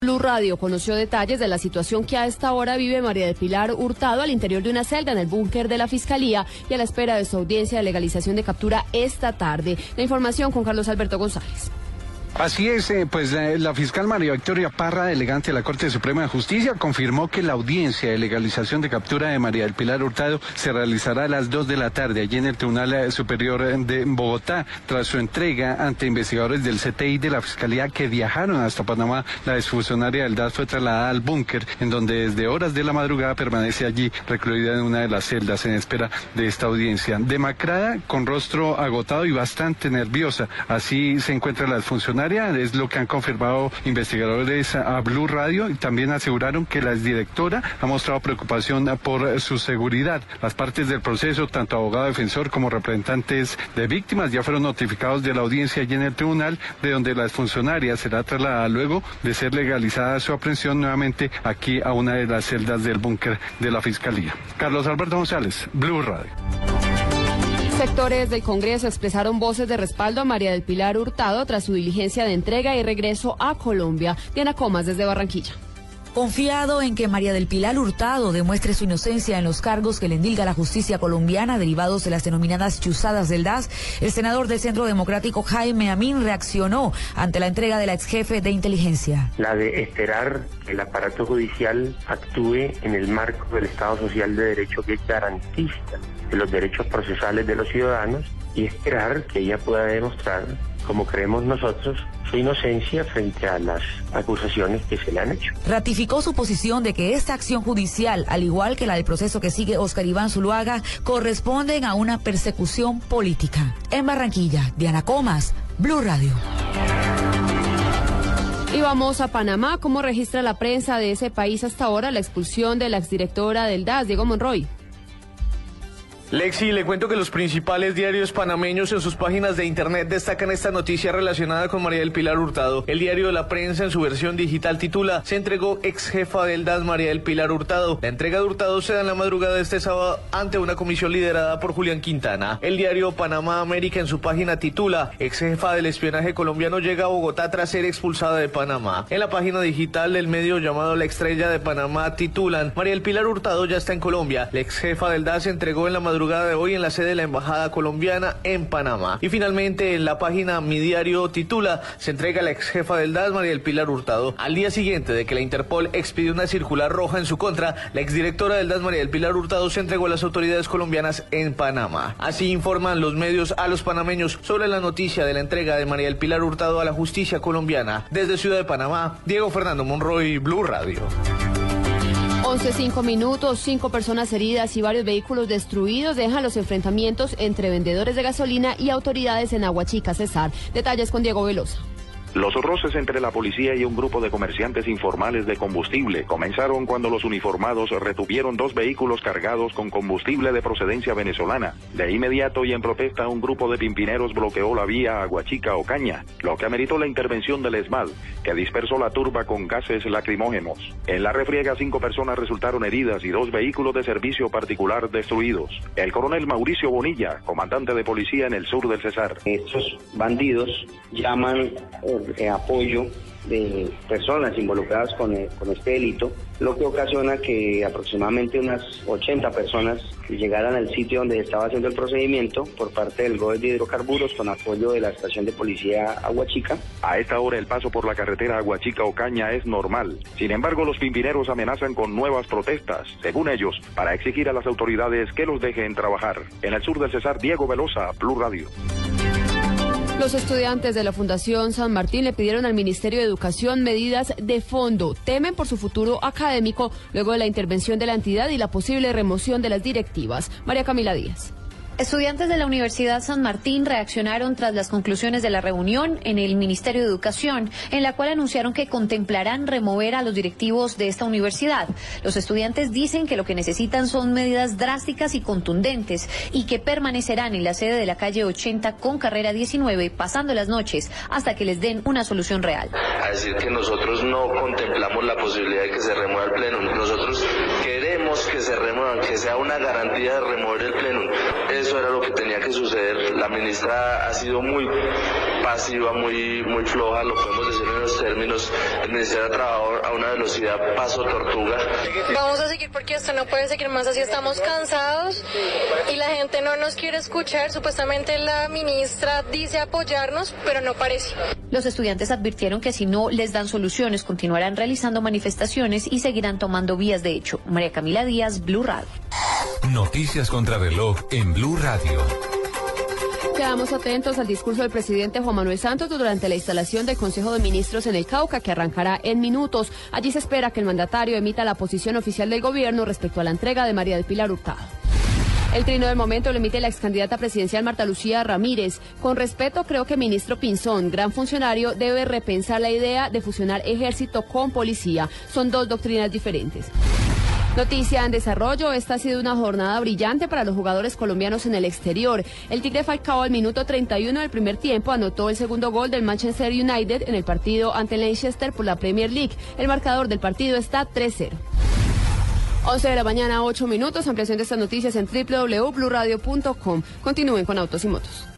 Blue Radio conoció detalles de la situación que a esta hora vive María de Pilar Hurtado al interior de una celda en el búnker de la Fiscalía y a la espera de su audiencia de legalización de captura esta tarde. La información con Carlos Alberto González. Así es, eh, pues eh, la fiscal María Victoria Parra, delegante de la Corte Suprema de Justicia, confirmó que la audiencia de legalización de captura de María del Pilar Hurtado se realizará a las 2 de la tarde allí en el Tribunal eh, Superior de Bogotá, tras su entrega ante investigadores del CTI de la Fiscalía que viajaron hasta Panamá. La exfuncionaria del DAS fue trasladada al búnker, en donde desde horas de la madrugada permanece allí recluida en una de las celdas en espera de esta audiencia. Demacrada, con rostro agotado y bastante nerviosa. Así se encuentra la es lo que han confirmado investigadores a Blue Radio y también aseguraron que la exdirectora ha mostrado preocupación por su seguridad. Las partes del proceso, tanto abogado defensor como representantes de víctimas, ya fueron notificados de la audiencia allí en el tribunal, de donde la funcionaria será trasladada luego de ser legalizada su aprehensión nuevamente aquí a una de las celdas del búnker de la Fiscalía. Carlos Alberto González, Blue Radio. Sectores del Congreso expresaron voces de respaldo a María del Pilar Hurtado tras su diligencia de entrega y regreso a Colombia. Diana Comas desde Barranquilla. Confiado en que María del Pilar Hurtado demuestre su inocencia en los cargos que le endilga la justicia colombiana derivados de las denominadas chuzadas del DAS, el senador del Centro Democrático Jaime Amin reaccionó ante la entrega de la ex jefe de inteligencia. La de esperar que el aparato judicial actúe en el marco del Estado Social de Derecho que es garantista de los derechos procesales de los ciudadanos y esperar que ella pueda demostrar, como creemos nosotros, su inocencia frente a las acusaciones que se le han hecho. Ratificó su posición de que esta acción judicial, al igual que la del proceso que sigue Oscar Iván Zuluaga, corresponden a una persecución política. En Barranquilla, Diana Comas, Blue Radio. Y vamos a Panamá. ¿Cómo registra la prensa de ese país hasta ahora la expulsión de la exdirectora del DAS, Diego Monroy? Lexi, le cuento que los principales diarios panameños en sus páginas de internet destacan esta noticia relacionada con María del Pilar Hurtado. El diario la prensa en su versión digital titula Se entregó ex jefa del DAS María del Pilar Hurtado. La entrega de Hurtado se da en la madrugada de este sábado ante una comisión liderada por Julián Quintana. El diario Panamá América en su página titula Ex jefa del espionaje colombiano llega a Bogotá tras ser expulsada de Panamá. En la página digital del medio llamado La Estrella de Panamá titulan María del Pilar Hurtado ya está en Colombia. La ex jefa del DAS se entregó en la madrugada de hoy en la sede de la Embajada Colombiana en Panamá. Y finalmente en la página Mi Diario titula Se entrega la ex jefa del DAS, María del Pilar Hurtado. Al día siguiente de que la Interpol expidió una circular roja en su contra, la exdirectora del DAS, María del Pilar Hurtado, se entregó a las autoridades colombianas en Panamá. Así informan los medios a los panameños sobre la noticia de la entrega de María del Pilar Hurtado a la justicia colombiana. Desde Ciudad de Panamá, Diego Fernando Monroy, Blue Radio. 11, 5 minutos, cinco personas heridas y varios vehículos destruidos dejan los enfrentamientos entre vendedores de gasolina y autoridades en Aguachica, Cesar. Detalles con Diego Velosa. Los roces entre la policía y un grupo de comerciantes informales de combustible comenzaron cuando los uniformados retuvieron dos vehículos cargados con combustible de procedencia venezolana. De inmediato y en protesta, un grupo de pimpineros bloqueó la vía Aguachica Ocaña, lo que ameritó la intervención del ESMAD, que dispersó la turba con gases lacrimógenos. En la refriega, cinco personas resultaron heridas y dos vehículos de servicio particular destruidos. El coronel Mauricio Bonilla, comandante de policía en el sur del Cesar. Estos bandidos llaman eh, apoyo de personas involucradas con, eh, con, este delito, lo que ocasiona que aproximadamente unas 80 personas llegaran al sitio donde estaba haciendo el procedimiento por parte del GOE de hidrocarburos con apoyo de la estación de policía Aguachica. A esta hora el paso por la carretera Aguachica-Ocaña es normal. Sin embargo, los pimpineros amenazan con nuevas protestas, según ellos, para exigir a las autoridades que los dejen trabajar. En el sur del Cesar, Diego Velosa, Blue Radio. Los estudiantes de la Fundación San Martín le pidieron al Ministerio de Educación medidas de fondo. Temen por su futuro académico luego de la intervención de la entidad y la posible remoción de las directivas. María Camila Díaz. Estudiantes de la Universidad San Martín reaccionaron tras las conclusiones de la reunión en el Ministerio de Educación, en la cual anunciaron que contemplarán remover a los directivos de esta universidad. Los estudiantes dicen que lo que necesitan son medidas drásticas y contundentes y que permanecerán en la sede de la calle 80 con carrera 19 pasando las noches hasta que les den una solución real. A decir que nosotros no contemplamos la posibilidad de que se remueva el pleno. Nosotros queremos que se remueva, que sea una garantía de remover el pleno. Eso era lo que tenía que suceder. La ministra ha sido muy pasiva, muy, muy floja, lo podemos decir en los términos. El Ministerio ha trabajado a una velocidad paso tortuga. Vamos a seguir porque esto no puede seguir más así. Estamos cansados y la gente no nos quiere escuchar. Supuestamente la ministra dice apoyarnos, pero no parece. Los estudiantes advirtieron que si no les dan soluciones continuarán realizando manifestaciones y seguirán tomando vías de hecho. María Camila Díaz, Blue Radio. Noticias contra reloj en Blue Radio. Quedamos atentos al discurso del presidente Juan Manuel Santos durante la instalación del Consejo de Ministros en el Cauca, que arrancará en minutos. Allí se espera que el mandatario emita la posición oficial del gobierno respecto a la entrega de María del Pilar Hurtado. El trino del momento lo emite la ex candidata presidencial Marta Lucía Ramírez. Con respeto, creo que ministro Pinzón, gran funcionario, debe repensar la idea de fusionar ejército con policía. Son dos doctrinas diferentes. Noticia en desarrollo, esta ha sido una jornada brillante para los jugadores colombianos en el exterior. El Tigre Falcao al minuto 31 del primer tiempo anotó el segundo gol del Manchester United en el partido ante Leicester por la Premier League. El marcador del partido está 3-0. 11 de la mañana, 8 minutos. Ampliación de estas noticias en www.bluradio.com. Continúen con Autos y Motos.